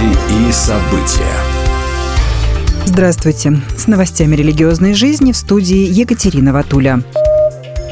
Новости и события. Здравствуйте. С новостями религиозной жизни в студии Екатерина Ватуля.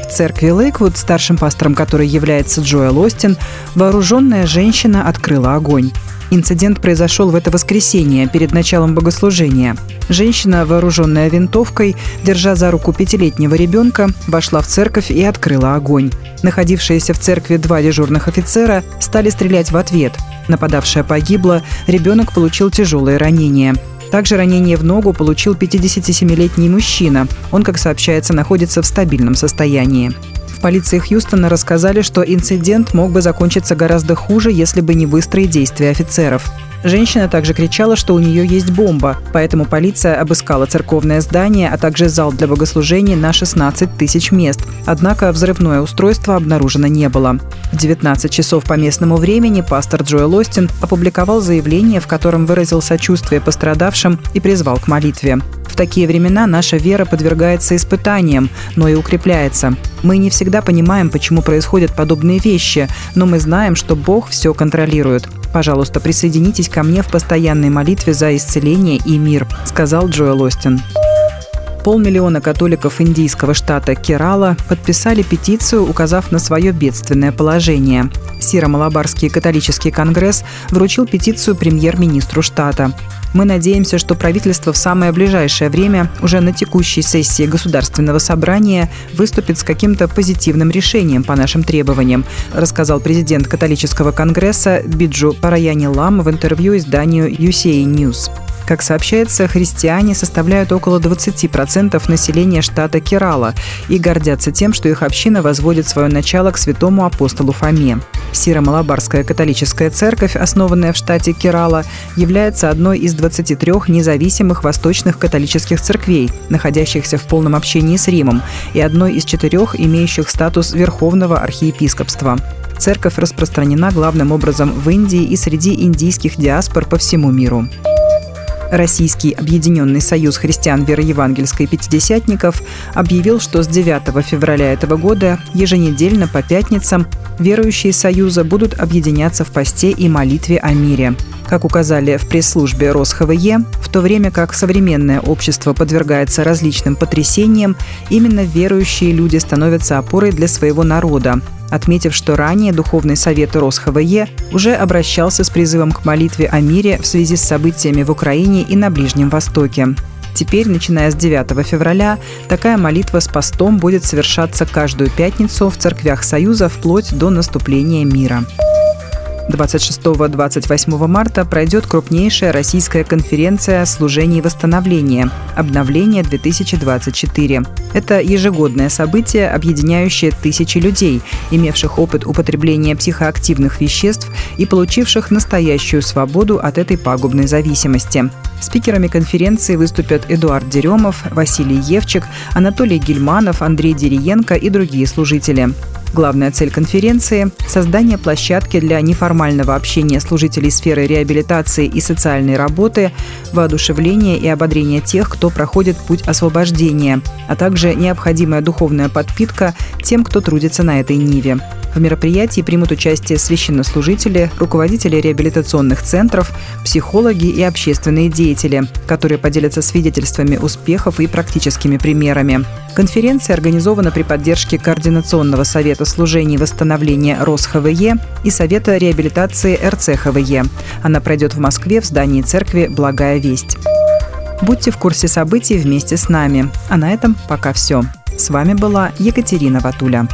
В церкви Лейквуд, старшим пастором которой является Джоэл Остин, вооруженная женщина открыла огонь. Инцидент произошел в это воскресенье перед началом богослужения. Женщина, вооруженная винтовкой, держа за руку пятилетнего ребенка, вошла в церковь и открыла огонь. Находившиеся в церкви два дежурных офицера стали стрелять в ответ. Нападавшая погибла, ребенок получил тяжелые ранения. Также ранение в ногу получил 57-летний мужчина. Он, как сообщается, находится в стабильном состоянии. В полиции Хьюстона рассказали, что инцидент мог бы закончиться гораздо хуже, если бы не быстрые действия офицеров. Женщина также кричала, что у нее есть бомба, поэтому полиция обыскала церковное здание, а также зал для богослужений на 16 тысяч мест. Однако взрывное устройство обнаружено не было. В 19 часов по местному времени пастор Джоэл Остин опубликовал заявление, в котором выразил сочувствие пострадавшим и призвал к молитве. Такие времена наша вера подвергается испытаниям, но и укрепляется. Мы не всегда понимаем, почему происходят подобные вещи, но мы знаем, что Бог все контролирует. Пожалуйста, присоединитесь ко мне в постоянной молитве за исцеление и мир, сказал Джоэл Остин. Полмиллиона католиков индийского штата Керала подписали петицию, указав на свое бедственное положение. Сиро-Малабарский католический конгресс вручил петицию премьер-министру штата. Мы надеемся, что правительство в самое ближайшее время, уже на текущей сессии Государственного собрания, выступит с каким-то позитивным решением по нашим требованиям, рассказал президент католического конгресса Биджу Параяни Лам в интервью изданию UCA News. Как сообщается, христиане составляют около 20% населения штата Керала и гордятся тем, что их община возводит свое начало к святому апостолу Фоме. Сиро-Малабарская католическая церковь, основанная в штате Керала, является одной из 23 независимых восточных католических церквей, находящихся в полном общении с Римом, и одной из четырех, имеющих статус Верховного архиепископства. Церковь распространена главным образом в Индии и среди индийских диаспор по всему миру. Российский Объединенный союз христиан вероевангельской пятидесятников объявил, что с 9 февраля этого года еженедельно по пятницам верующие Союза будут объединяться в посте и молитве о мире. Как указали в пресс-службе РосХВЕ, в то время как современное общество подвергается различным потрясениям, именно верующие люди становятся опорой для своего народа, отметив, что ранее Духовный совет РосХВЕ уже обращался с призывом к молитве о мире в связи с событиями в Украине и на Ближнем Востоке. Теперь, начиная с 9 февраля, такая молитва с постом будет совершаться каждую пятницу в церквях Союза вплоть до наступления мира. 26-28 марта пройдет крупнейшая российская конференция служений восстановления «Обновление 2024». Это ежегодное событие, объединяющее тысячи людей, имевших опыт употребления психоактивных веществ и получивших настоящую свободу от этой пагубной зависимости. Спикерами конференции выступят Эдуард Деремов, Василий Евчик, Анатолий Гельманов, Андрей Дериенко и другие служители. Главная цель конференции – создание площадки для неформального общения служителей сферы реабилитации и социальной работы, воодушевления и ободрения тех, кто проходит путь освобождения, а также необходимая духовная подпитка тем, кто трудится на этой ниве. В мероприятии примут участие священнослужители, руководители реабилитационных центров, психологи и общественные деятели, которые поделятся свидетельствами успехов и практическими примерами. Конференция организована при поддержке Координационного совета служений восстановления РосХВЕ и Совета реабилитации РЦХВЕ. Она пройдет в Москве в здании церкви «Благая весть». Будьте в курсе событий вместе с нами. А на этом пока все. С вами была Екатерина Ватуля.